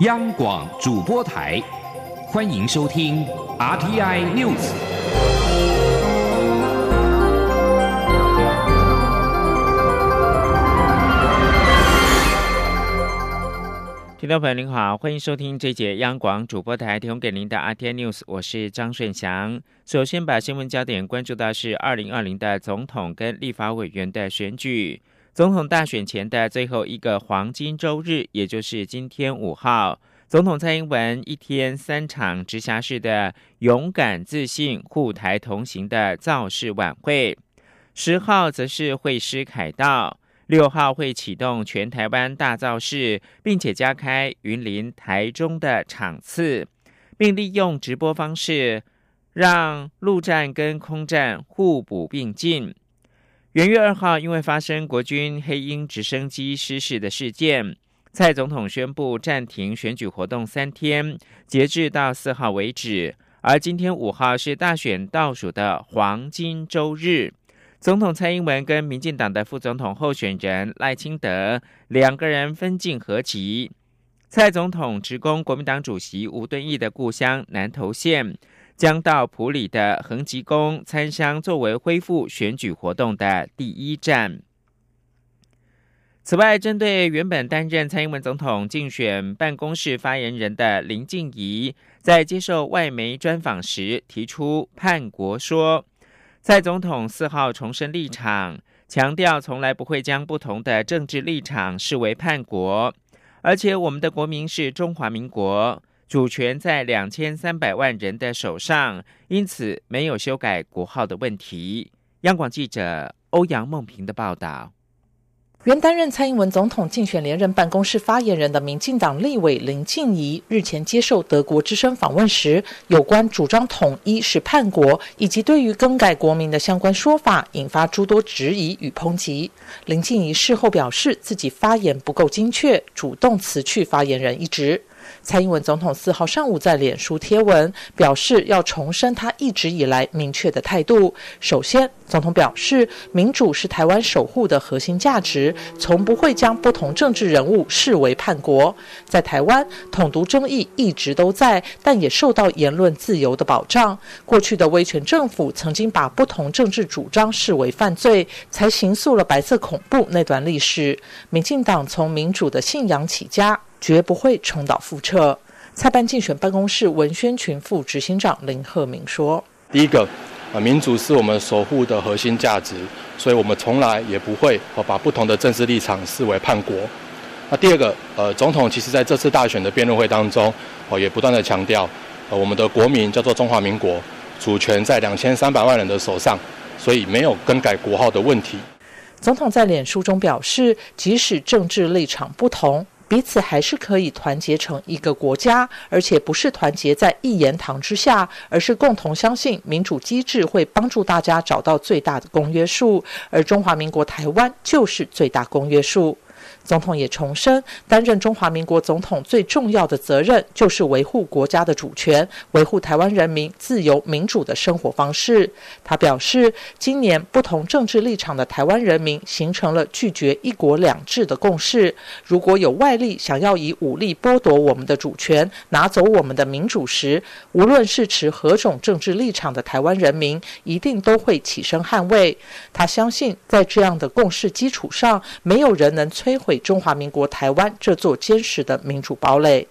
央广主播台，欢迎收听 RTI News。听众朋友您好，欢迎收听这节央广主播台提供给您的 RTI News，我是张顺祥。首先把新闻焦点关注到是二零二零的总统跟立法委员的选举。总统大选前的最后一个黄金周日，也就是今天五号，总统蔡英文一天三场直辖市的勇敢自信护台同行的造势晚会。十号则是会师凯道，六号会启动全台湾大造势，并且加开云林、台中的场次，并利用直播方式让陆战跟空战互补并进。元月二号，因为发生国军黑鹰直升机失事的事件，蔡总统宣布暂停选举活动三天，截至到四号为止。而今天五号是大选倒数的黄金周日，总统蔡英文跟民进党的副总统候选人赖清德两个人分进合集。蔡总统直攻国民党主席吴敦义的故乡南投县。将到普里的恒吉宫参香，作为恢复选举活动的第一站。此外，针对原本担任蔡英文总统竞选办公室发言人的林静怡，在接受外媒专访时提出叛国说，蔡总统四号重申立场，强调从来不会将不同的政治立场视为叛国，而且我们的国民是中华民国。主权在两千三百万人的手上，因此没有修改国号的问题。央广记者欧阳梦平的报道。原担任蔡英文总统竞选连任办公室发言人的民进党立委林静怡日前接受德国之声访问时，有关主张统一是叛国，以及对于更改国名的相关说法，引发诸多质疑与抨击。林静怡事后表示，自己发言不够精确，主动辞去发言人一职。蔡英文总统四号上午在脸书贴文表示，要重申他一直以来明确的态度。首先，总统表示，民主是台湾守护的核心价值，从不会将不同政治人物视为叛国。在台湾，统独争议一直都在，但也受到言论自由的保障。过去的威权政府曾经把不同政治主张视为犯罪，才行诉了白色恐怖那段历史。民进党从民主的信仰起家。绝不会重蹈覆辙。蔡办竞选办公室文宣群副执行长林鹤明说：“第一个，啊，民主是我们守护的核心价值，所以我们从来也不会哦把不同的政治立场视为叛国。那第二个，呃，总统其实在这次大选的辩论会当中，哦，也不断的强调，呃，我们的国民叫做中华民国，主权在两千三百万人的手上，所以没有更改国号的问题。”总统在脸书中表示，即使政治立场不同。彼此还是可以团结成一个国家，而且不是团结在一言堂之下，而是共同相信民主机制会帮助大家找到最大的公约数，而中华民国台湾就是最大公约数。总统也重申，担任中华民国总统最重要的责任就是维护国家的主权，维护台湾人民自由民主的生活方式。他表示，今年不同政治立场的台湾人民形成了拒绝一国两制的共识。如果有外力想要以武力剥夺我们的主权，拿走我们的民主时，无论是持何种政治立场的台湾人民，一定都会起身捍卫。他相信，在这样的共识基础上，没有人能摧毁。中华民国台湾这座坚实的民主堡垒。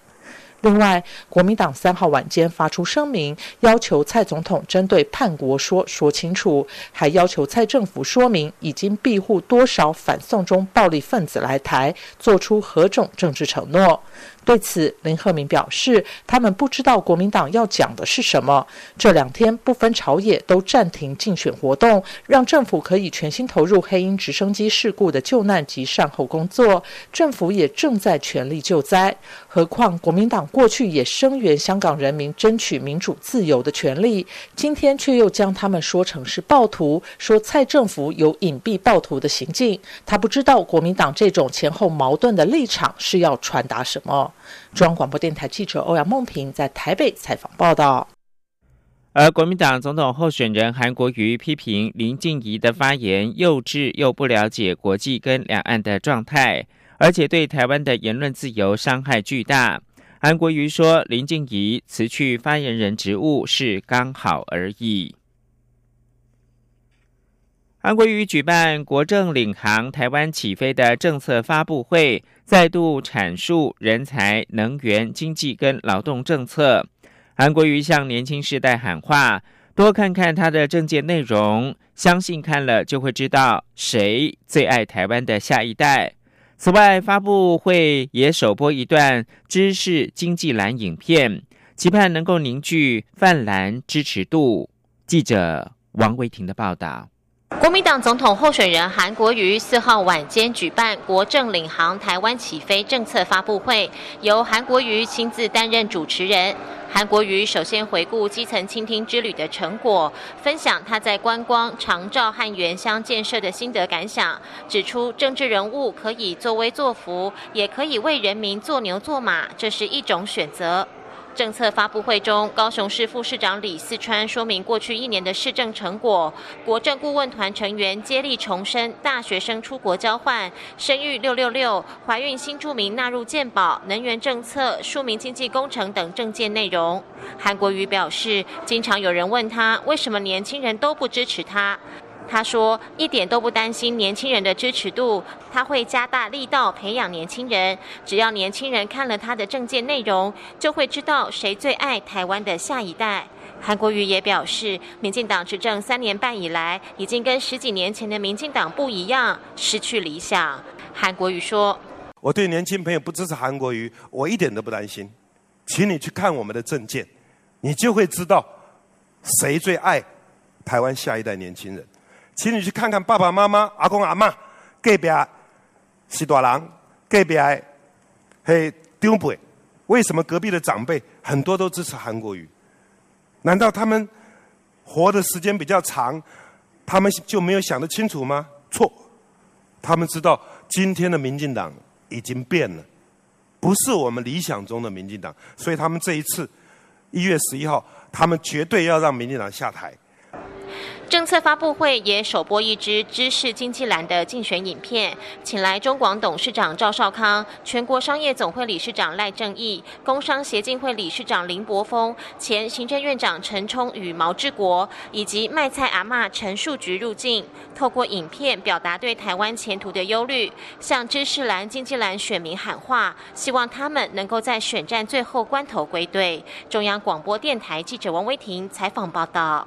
另外，国民党三号晚间发出声明，要求蔡总统针对叛国说说清楚，还要求蔡政府说明已经庇护多少反送中暴力分子来台，做出何种政治承诺。对此，林鹤明表示，他们不知道国民党要讲的是什么。这两天不分朝野都暂停竞选活动，让政府可以全心投入黑鹰直升机事故的救难及善后工作。政府也正在全力救灾。何况国民党过去也声援香港人民争取民主自由的权利，今天却又将他们说成是暴徒，说蔡政府有隐蔽暴徒的行径。他不知道国民党这种前后矛盾的立场是要传达什么。中央广播电台记者欧阳梦平在台北采访报道。而国民党总统候选人韩国瑜批评林静怡的发言幼稚，又不了解国际跟两岸的状态，而且对台湾的言论自由伤害巨大。韩国瑜说，林静怡辞去发言人职务是刚好而已。韩国瑜举办国政领航台湾起飞的政策发布会，再度阐述人才、能源、经济跟劳动政策。韩国瑜向年轻世代喊话：多看看他的政见内容，相信看了就会知道谁最爱台湾的下一代。此外，发布会也首播一段知识经济蓝影片，期盼能够凝聚泛蓝支持度。记者王维婷的报道。国民党总统候选人韩国瑜四号晚间举办国政领航台湾起飞政策发布会，由韩国瑜亲自担任主持人。韩国瑜首先回顾基层倾听之旅的成果，分享他在观光、长照和原乡建设的心得感想，指出政治人物可以作威作福，也可以为人民做牛做马，这是一种选择。政策发布会中，高雄市副市长李四川说明过去一年的市政成果。国政顾问团成员接力重申大学生出国交换、生育六六六、怀孕新住民纳入健保、能源政策、庶民经济工程等政见内容。韩国瑜表示，经常有人问他为什么年轻人都不支持他。他说：“一点都不担心年轻人的支持度，他会加大力道培养年轻人。只要年轻人看了他的政见内容，就会知道谁最爱台湾的下一代。”韩国瑜也表示，民进党执政三年半以来，已经跟十几年前的民进党不一样，失去理想。韩国瑜说：“我对年轻朋友不支持韩国瑜，我一点都不担心。请你去看我们的政见，你就会知道谁最爱台湾下一代年轻人。”请你去看看爸爸妈妈、阿公阿妈隔壁是大人，隔壁嘿长辈，为什么隔壁的长辈很多都支持韩国语？难道他们活的时间比较长，他们就没有想得清楚吗？错，他们知道今天的民进党已经变了，不是我们理想中的民进党，所以他们这一次一月十一号，他们绝对要让民进党下台。政策发布会也首播一支知识经济栏的竞选影片，请来中广董事长赵少康、全国商业总会理事长赖正义、工商协进会理事长林柏峰、前行政院长陈冲与毛志国，以及卖菜阿嬷陈树菊入境，透过影片表达对台湾前途的忧虑，向知识栏、经济栏选民喊话，希望他们能够在选战最后关头归队。中央广播电台记者王威婷采访报道。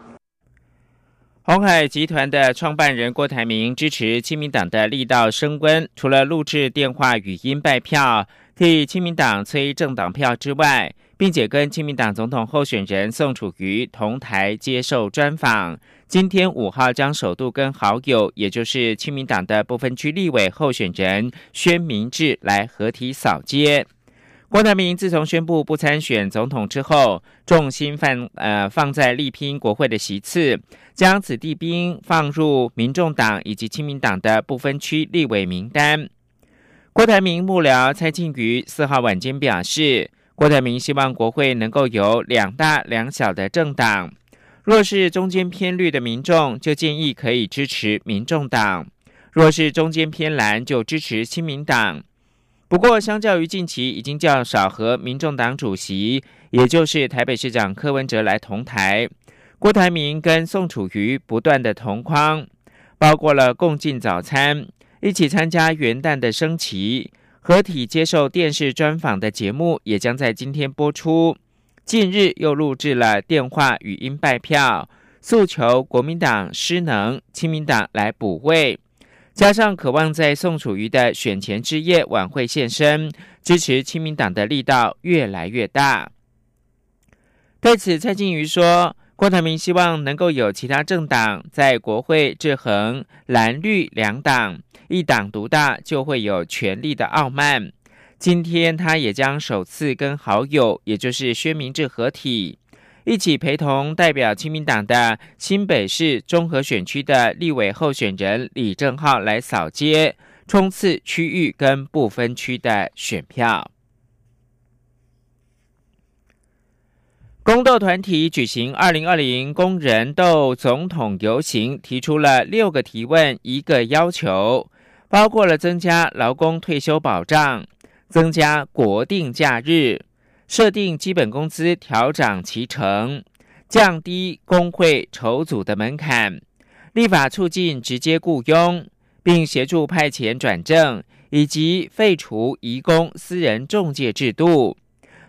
鸿海集团的创办人郭台铭支持亲民党的力道升温，除了录制电话语音拜票替亲民党催政党票之外，并且跟亲民党总统候选人宋楚瑜同台接受专访。今天五号将首度跟好友，也就是亲民党的部分区立委候选人宣明志来合体扫街。郭台铭自从宣布不参选总统之后，重心放呃放在力拼国会的席次，将子弟兵放入民众党以及亲民党的不分区立委名单。郭台铭幕僚蔡庆瑜四号晚间表示，郭台铭希望国会能够有两大两小的政党，若是中间偏绿的民众，就建议可以支持民众党；若是中间偏蓝，就支持亲民党。不过，相较于近期已经较少和民众党主席，也就是台北市长柯文哲来同台，郭台铭跟宋楚瑜不断的同框，包括了共进早餐、一起参加元旦的升旗、合体接受电视专访的节目，也将在今天播出。近日又录制了电话语音拜票，诉求国民党失能，亲民党来补位。加上渴望在宋楚瑜的选前之夜晚会现身，支持亲民党的力道越来越大。对此，蔡金瑜说：“郭台铭希望能够有其他政党在国会制衡蓝绿两党，一党独大就会有权力的傲慢。今天他也将首次跟好友，也就是薛明志合体。”一起陪同代表亲民党的新北市中和选区的立委候选人李正浩来扫街，冲刺区域跟不分区的选票。工斗团体举行二零二零工人斗总统游行，提出了六个提问，一个要求，包括了增加劳工退休保障、增加国定假日。设定基本工资调涨其成，降低工会筹组的门槛，立法促进直接雇佣，并协助派遣转正，以及废除移工私人中介制度。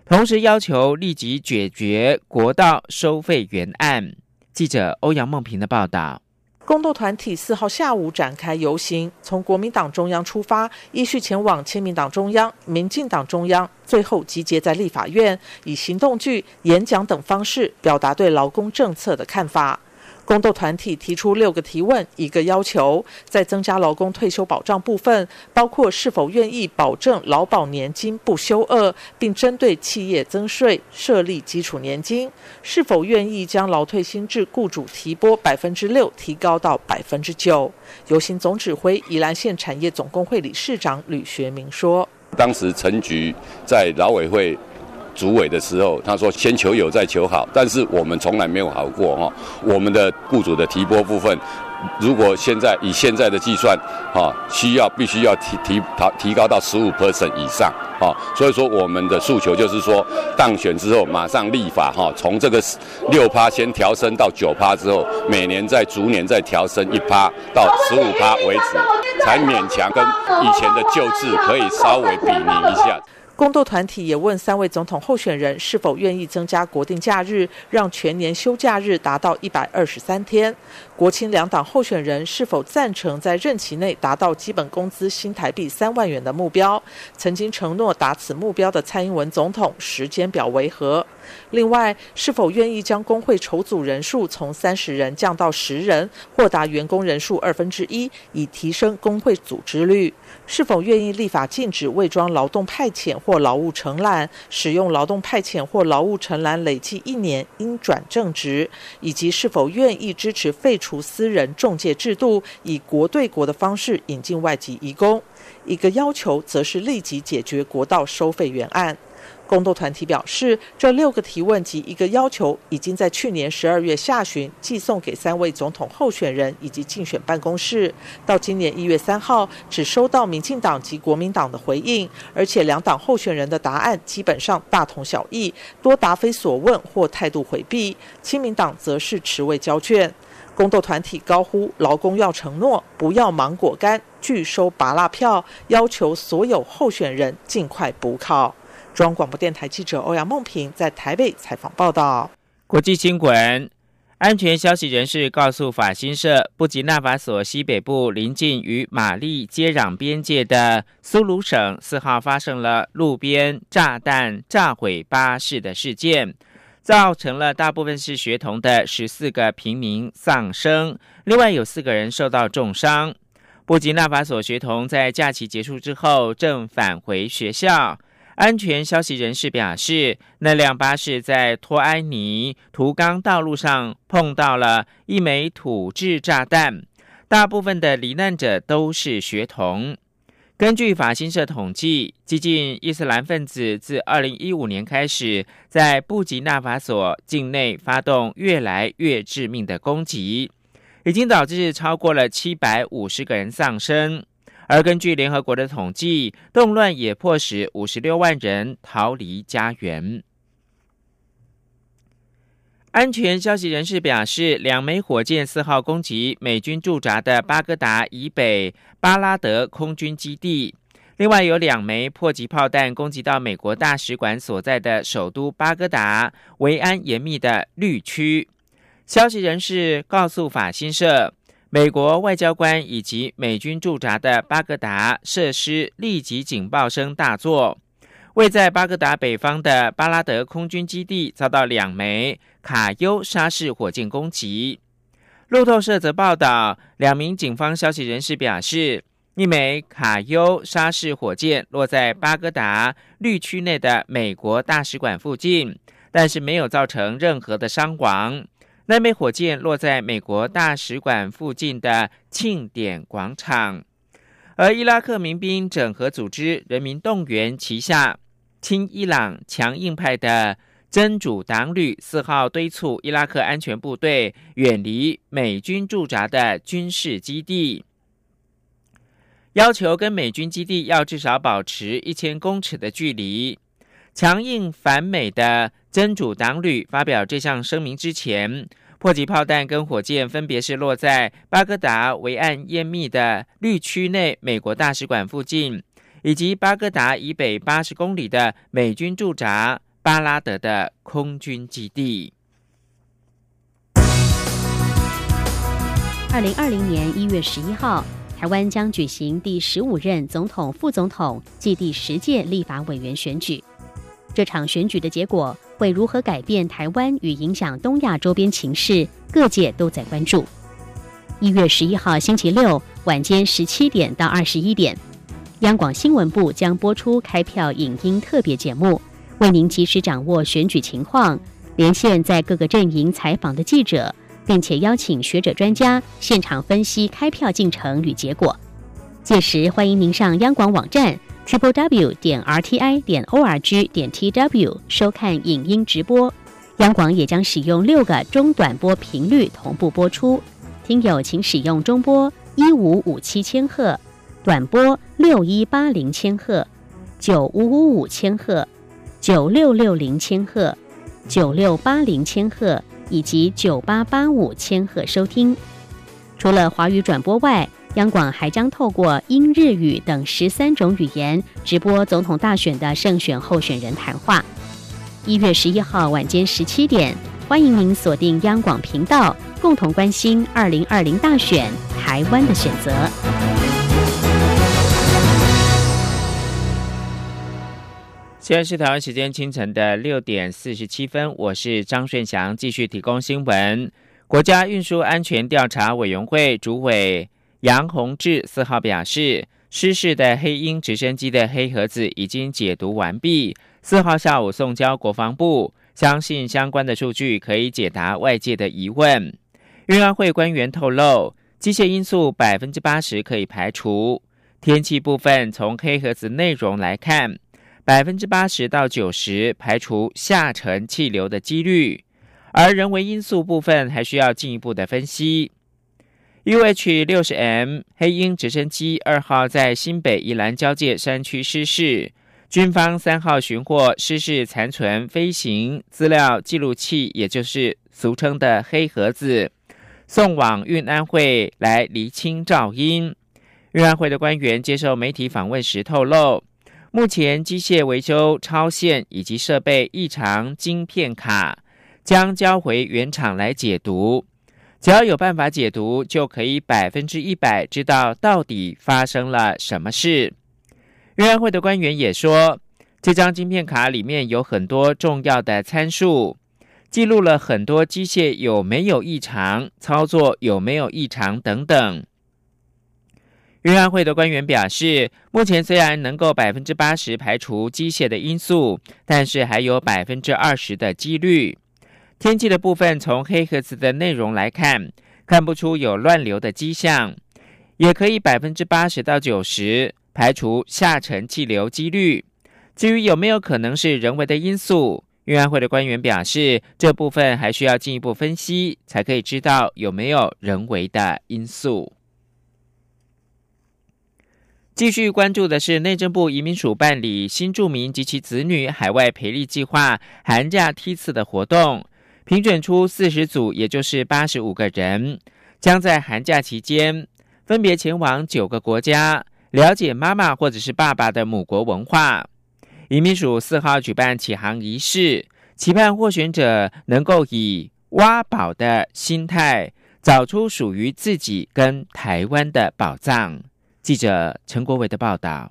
同时要求立即解决国道收费原案。记者欧阳梦平的报道。工斗团体四号下午展开游行，从国民党中央出发，依序前往亲民党中央、民进党中央，最后集结在立法院，以行动剧、演讲等方式表达对劳工政策的看法。工斗团体提出六个提问，一个要求，在增加劳工退休保障部分，包括是否愿意保证劳保年金不休二，并针对企业增税设立基础年金，是否愿意将劳退薪制雇主提拨百分之六提高到百分之九。游行总指挥宜兰县产业总工会理事长吕学明说：“当时陈局在劳委会。”主委的时候，他说先求有再求好，但是我们从来没有好过哈。我们的雇主的提拨部分，如果现在以现在的计算，哈，需要必须要提提提提高到十五 percent 以上，哈。所以说我们的诉求就是说，当选之后马上立法哈，从这个六趴先调升到九趴之后，每年再逐年再调升一趴到十五趴为止，才勉强跟以前的旧制可以稍微比拟一下。工斗团体也问三位总统候选人是否愿意增加国定假日，让全年休假日达到一百二十三天。国青两党候选人是否赞成在任期内达到基本工资新台币三万元的目标？曾经承诺达此目标的蔡英文总统时间表为何？另外，是否愿意将工会筹组人数从三十人降到十人，或达员工人数二分之一，以提升工会组织率？是否愿意立法禁止伪装劳动派遣或劳务承揽，使用劳动派遣或劳务承揽累计一年应转正职？以及是否愿意支持废除私人中介制度，以国对国的方式引进外籍移工？一个要求则是立即解决国道收费原案。工斗团体表示，这六个提问及一个要求，已经在去年十二月下旬寄送给三位总统候选人以及竞选办公室。到今年一月三号，只收到民进党及国民党的回应，而且两党候选人的答案基本上大同小异，多答非所问或态度回避。亲民党则是持未交卷。工斗团体高呼劳工要承诺，不要芒果干，拒收拔蜡票，要求所有候选人尽快补考。中央广播电台记者欧阳梦平在台北采访报道。国际新闻：安全消息人士告诉法新社，布吉纳法索西北部临近与马利接壤边界的苏鲁省四号发生了路边炸弹炸毁巴士的事件，造成了大部分是学童的十四个平民丧生，另外有四个人受到重伤。布吉纳法索学童在假期结束之后正返回学校。安全消息人士表示，那辆巴士在托埃尼图冈道路上碰到了一枚土制炸弹，大部分的罹难者都是学童。根据法新社统计，激进伊斯兰分子自二零一五年开始，在布吉纳法索境内发动越来越致命的攻击，已经导致超过了七百五十个人丧生。而根据联合国的统计，动乱也迫使五十六万人逃离家园。安全消息人士表示，两枚火箭四号攻击美军驻扎的巴格达以北巴拉德空军基地，另外有两枚迫击炮弹攻击到美国大使馆所在的首都巴格达维安严密的绿区。消息人士告诉法新社。美国外交官以及美军驻扎的巴格达设施立即警报声大作，位在巴格达北方的巴拉德空军基地遭到两枚卡优沙式火箭攻击。路透社则报道，两名警方消息人士表示，一枚卡优沙式火箭落在巴格达绿区内的美国大使馆附近，但是没有造成任何的伤亡。那枚火箭落在美国大使馆附近的庆典广场，而伊拉克民兵整合组织人民动员旗下亲伊朗强硬派的真主党旅四号敦促伊拉克安全部队远离美军驻扎的军事基地，要求跟美军基地要至少保持一千公尺的距离。强硬反美的真主党旅发表这项声明之前，迫击炮弹跟火箭分别是落在巴格达围岸严密的绿区内美国大使馆附近，以及巴格达以北八十公里的美军驻扎巴拉德的空军基地。二零二零年一月十一号，台湾将举行第十五任总统、副总统暨第十届立法委员选举。这场选举的结果会如何改变台湾与影响东亚周边情势，各界都在关注。一月十一号星期六晚间十七点到二十一点，央广新闻部将播出开票影音特别节目，为您及时掌握选举情况，连线在各个阵营采访的记者。并且邀请学者专家现场分析开票进程与结果。届时欢迎您上央广网站 triple w 点 r t i 点 o r g 点 t w 收看影音直播。央广也将使用六个中短波频率同步播出，听友请使用中波一五五七千赫、短波六一八零千赫、九五五五千赫、九六六零千赫、九六八零千赫。以及九八八五千赫收听。除了华语转播外，央广还将透过英、日语等十三种语言直播总统大选的胜选候选人谈话。一月十一号晚间十七点，欢迎您锁定央广频道，共同关心二零二零大选台湾的选择。现在是台湾时间清晨的六点四十七分，我是张顺祥，继续提供新闻。国家运输安全调查委员会主委杨宏志四号表示，失事的黑鹰直升机的黑盒子已经解读完毕，四号下午送交国防部，相信相关的数据可以解答外界的疑问。运安会官员透露，机械因素百分之八十可以排除，天气部分从黑盒子内容来看。百分之八十到九十排除下沉气流的几率，而人为因素部分还需要进一步的分析。UH 六十 M 黑鹰直升机二号在新北宜兰交界山区失事，军方三号寻获失事残存飞行资料记录器，也就是俗称的黑盒子，送往运安会来厘清噪音。运安会的官员接受媒体访问时透露。目前机械维修超限以及设备异常晶片卡将交回原厂来解读，只要有办法解读，就可以百分之一百知道到底发生了什么事。运安会的官员也说，这张晶片卡里面有很多重要的参数，记录了很多机械有没有异常、操作有没有异常等等。运安会的官员表示，目前虽然能够百分之八十排除机械的因素，但是还有百分之二十的几率。天气的部分，从黑盒子的内容来看，看不出有乱流的迹象，也可以百分之八十到九十排除下沉气流几率。至于有没有可能是人为的因素，运安会的官员表示，这部分还需要进一步分析，才可以知道有没有人为的因素。继续关注的是内政部移民署办理新住民及其子女海外培力计划寒假梯次的活动，评选出四十组，也就是八十五个人，将在寒假期间分别前往九个国家，了解妈妈或者是爸爸的母国文化。移民署四号举办启航仪式，期盼获选者能够以挖宝的心态，找出属于自己跟台湾的宝藏。记者陈国伟的报道。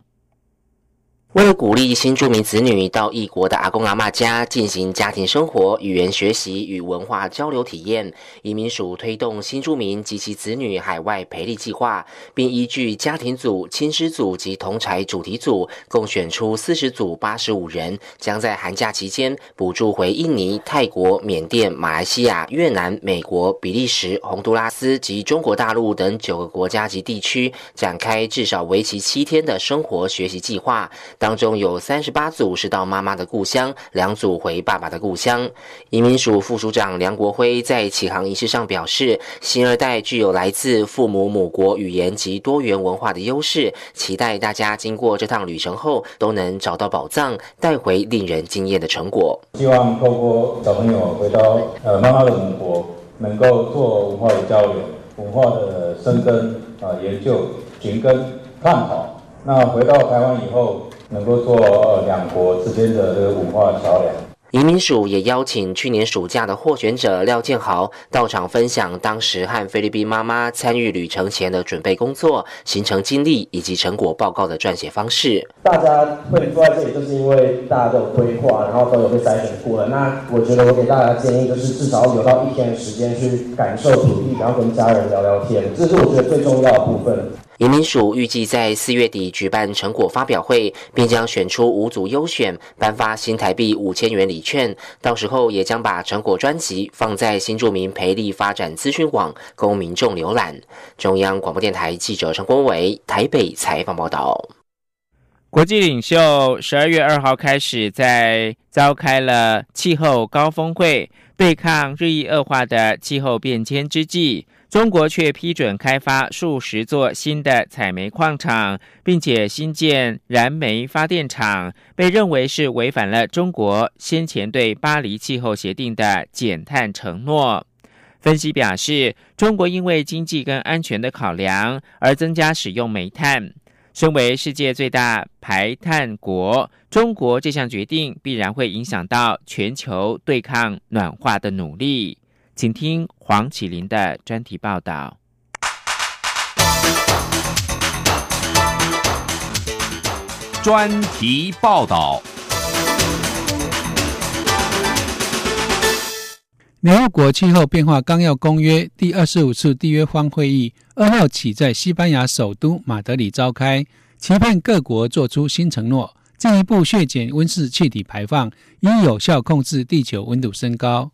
为了鼓励新住民子女到异国的阿公阿妈家进行家庭生活、语言学习与文化交流体验，移民署推动新住民及其子女海外培力计划，并依据家庭组、亲师组及同才主题组，共选出四十组八十五人，将在寒假期间补助回印尼、泰国、缅甸、马来西亚、越南、美国、比利时、洪都拉斯及中国大陆等九个国家及地区，展开至少为期七天的生活学习计划。当中有三十八组是到妈妈的故乡，两组回爸爸的故乡。移民署副署长梁国辉在启航仪式上表示，新二代具有来自父母母国语言及多元文化的优势，期待大家经过这趟旅程后都能找到宝藏，带回令人惊艳的成果。希望透过小朋友回到呃妈妈的母国，能够做文化的交流、文化的深耕啊研究、寻根。探讨，那回到台湾以后，能够做呃两国之间的这个文化桥梁。移民署也邀请去年暑假的获选者廖建豪到场分享当时和菲律宾妈妈参与旅程前的准备工作、行程经历以及成果报告的撰写方式。大家会坐在这里，就是因为大家都有规划，然后都有被筛选过了。那我觉得我给大家建议就是，至少留到一天的时间去感受土地，然后跟家人聊聊天，这是我觉得最重要的部分。移民署预计在四月底举办成果发表会，并将选出五组优选，颁发新台币五千元礼券。到时候也将把成果专辑放在新著名培力发展资讯网，供民众浏览。中央广播电台记者陈国伟台北采访报道。国际领袖十二月二号开始在召开了气候高峰会，对抗日益恶化的气候变迁之际。中国却批准开发数十座新的采煤矿场，并且新建燃煤发电厂，被认为是违反了中国先前对巴黎气候协定的减碳承诺。分析表示，中国因为经济跟安全的考量而增加使用煤炭。身为世界最大排碳国，中国这项决定必然会影响到全球对抗暖化的努力。请听黄启林的专题报道。专题报道。联合国气候变化纲要公约第二十五次缔约方会议二号起在西班牙首都马德里召开，期盼各国做出新承诺，进一步削减温室气体排放，以有效控制地球温度升高。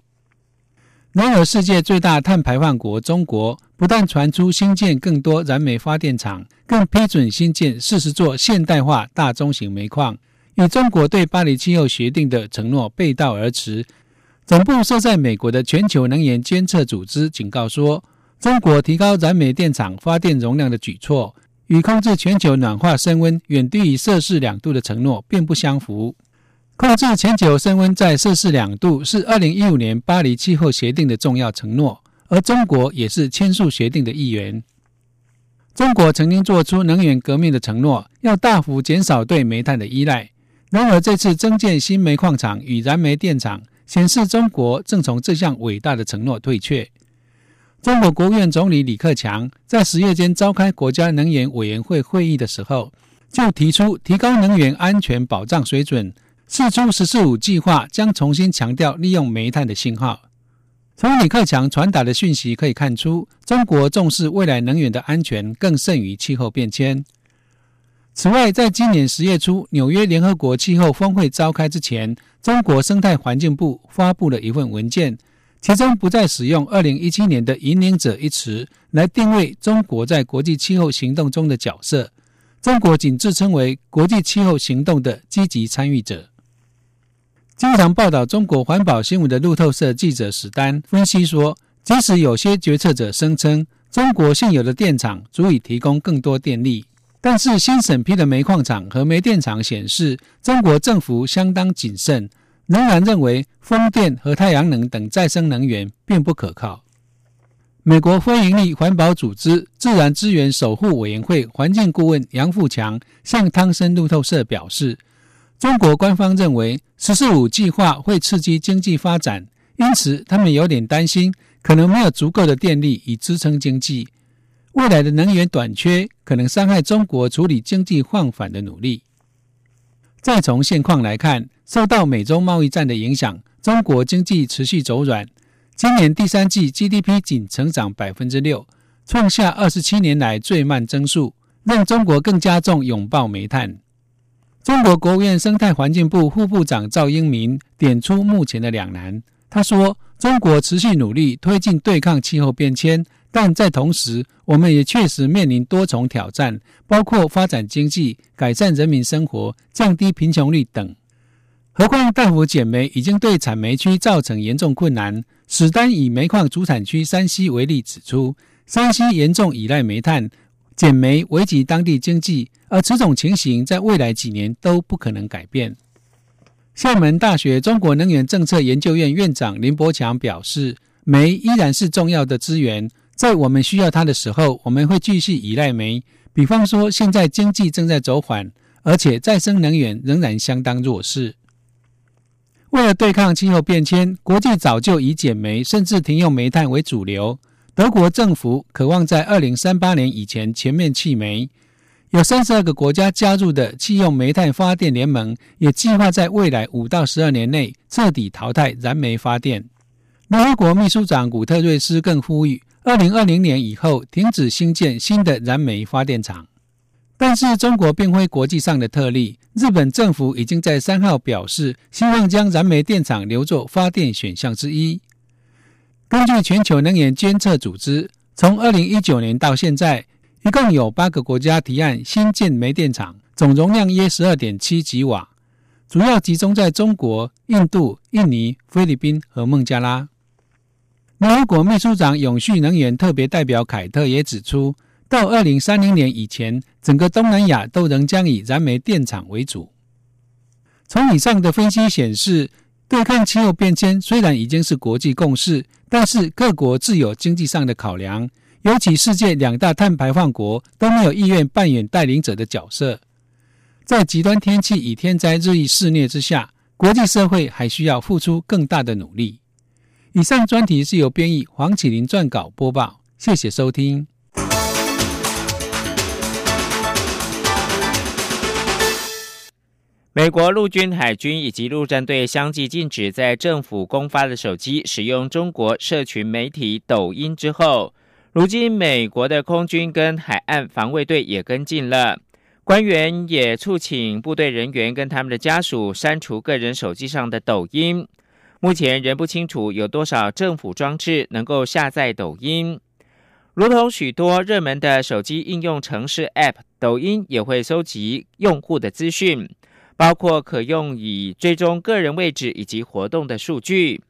然而，世界最大碳排放国中国不但传出新建更多燃煤发电厂，更批准新建四十座现代化大中型煤矿，与中国对巴黎气候协定的承诺背道而驰。总部设在美国的全球能源监测组织警告说，中国提高燃煤电厂发电容量的举措，与控制全球暖化升温远低于摄氏两度的承诺并不相符。控制全球升温在摄氏两度是二零一五年巴黎气候协定的重要承诺，而中国也是签署协定的一员。中国曾经做出能源革命的承诺，要大幅减少对煤炭的依赖。然而，这次增建新煤矿厂与燃煤电厂，显示中国正从这项伟大的承诺退却。中国国务院总理李克强在十月间召开国家能源委员会会议的时候，就提出提高能源安全保障水准。四出“十四五”计划将重新强调利用煤炭的信号。从李克强传达的讯息可以看出，中国重视未来能源的安全更胜于气候变迁。此外，在今年十月初纽约联合国气候峰会召开之前，中国生态环境部发布了一份文件，其中不再使用“二零一七年的引领者”一词来定位中国在国际气候行动中的角色，中国仅自称为国际气候行动的积极参与者。经常报道中国环保新闻的路透社记者史丹分析说，即使有些决策者声称中国现有的电厂足以提供更多电力，但是新审批的煤矿厂和煤电厂显示，中国政府相当谨慎，仍然认为风电和太阳能等再生能源并不可靠。美国非营利环保组织自然资源守护委员会环境顾问杨富强向汤森路透社表示。中国官方认为“十四五”计划会刺激经济发展，因此他们有点担心，可能没有足够的电力以支撑经济。未来的能源短缺可能伤害中国处理经济放缓的努力。再从现况来看，受到美中贸易战的影响，中国经济持续走软。今年第三季 GDP 仅成长百分之六，创下二十七年来最慢增速，让中国更加重拥抱煤炭。中国国务院生态环境部副部长赵英民点出目前的两难。他说：“中国持续努力推进对抗气候变迁，但在同时，我们也确实面临多重挑战，包括发展经济、改善人民生活、降低贫穷率等。何况大幅减煤已经对产煤区造成严重困难。史丹以煤矿主产区山西为例指出，山西严重依赖煤炭，减煤危及当地经济，而此种情形在未来几年都不可能改变。厦门大学中国能源政策研究院院长林伯强表示，煤依然是重要的资源，在我们需要它的时候，我们会继续依赖煤。比方说，现在经济正在走缓，而且再生能源仍然相当弱势。为了对抗气候变迁，国际早就以减煤甚至停用煤炭为主流。德国政府渴望在二零三八年以前全面弃煤。有三十二个国家加入的弃用煤炭发电联盟，也计划在未来五到十二年内彻底淘汰燃煤发电。联合国秘书长古特瑞斯更呼吁，二零二零年以后停止兴建新的燃煤发电厂。但是中国并非国际上的特例。日本政府已经在三号表示，希望将燃煤电厂留作发电选项之一。根据全球能源监测组织，从二零一九年到现在，一共有八个国家提案新建煤电厂，总容量约十二点七吉瓦，主要集中在中国、印度、印尼、菲律宾和孟加拉。联合国秘书长永续能源特别代表凯特也指出。到二零三零年以前，整个东南亚都仍将以燃煤电厂为主。从以上的分析显示，对抗气候变迁虽然已经是国际共识，但是各国自有经济上的考量，尤其世界两大碳排放国都没有意愿扮演带领者的角色。在极端天气与天灾日益肆虐之下，国际社会还需要付出更大的努力。以上专题是由编译黄启林撰稿播报，谢谢收听。美国陆军、海军以及陆战队相继禁止在政府公发的手机使用中国社群媒体抖音之后，如今美国的空军跟海岸防卫队也跟进了。官员也促请部队人员跟他们的家属删除个人手机上的抖音。目前仍不清楚有多少政府装置能够下载抖音。如同许多热门的手机应用程式 App，抖音也会收集用户的资讯。包括可用以追踪个人位置以及活动的数据。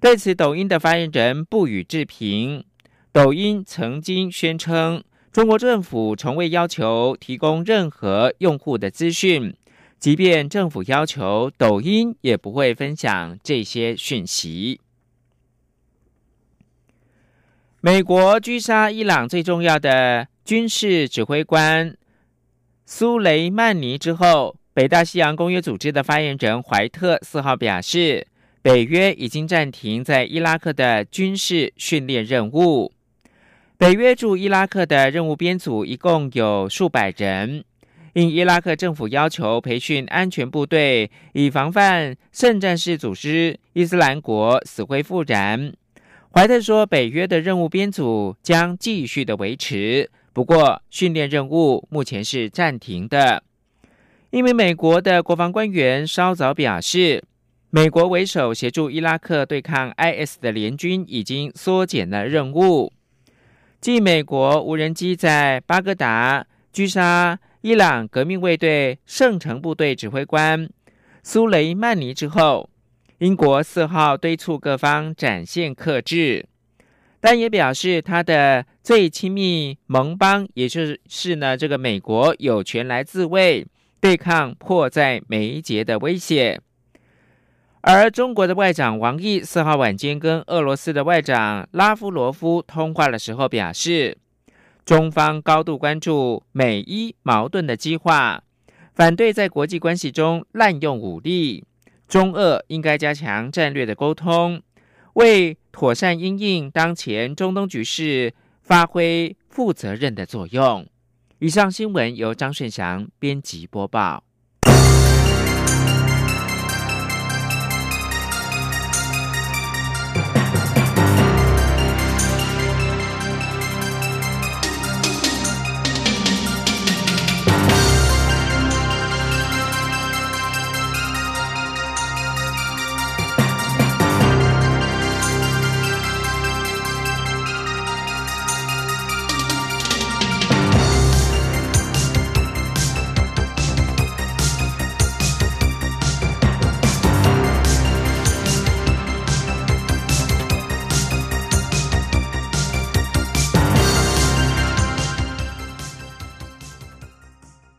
对此，抖音的发言人不予置评。抖音曾经宣称，中国政府从未要求提供任何用户的资讯，即便政府要求，抖音也不会分享这些讯息。美国狙杀伊朗最重要的军事指挥官苏雷曼尼之后。北大西洋公约组织的发言人怀特四号表示，北约已经暂停在伊拉克的军事训练任务。北约驻伊拉克的任务编组一共有数百人，应伊拉克政府要求培训安全部队，以防范圣战士组织伊斯兰国死灰复燃。怀特说，北约的任务编组将继续的维持，不过训练任务目前是暂停的。一名美国的国防官员稍早表示，美国为首协助伊拉克对抗 IS 的联军已经缩减了任务。继美国无人机在巴格达狙杀伊朗革命卫队圣城部队指挥官苏雷曼尼之后，英国四号敦促各方展现克制，但也表示他的最亲密盟邦，也就是是呢这个美国有权来自卫。对抗迫在眉睫的威胁，而中国的外长王毅四号晚间跟俄罗斯的外长拉夫罗夫通话的时候表示，中方高度关注美伊矛盾的激化，反对在国际关系中滥用武力，中俄应该加强战略的沟通，为妥善应应当前中东局势发挥负责任的作用。以上新闻由张顺祥编辑播报。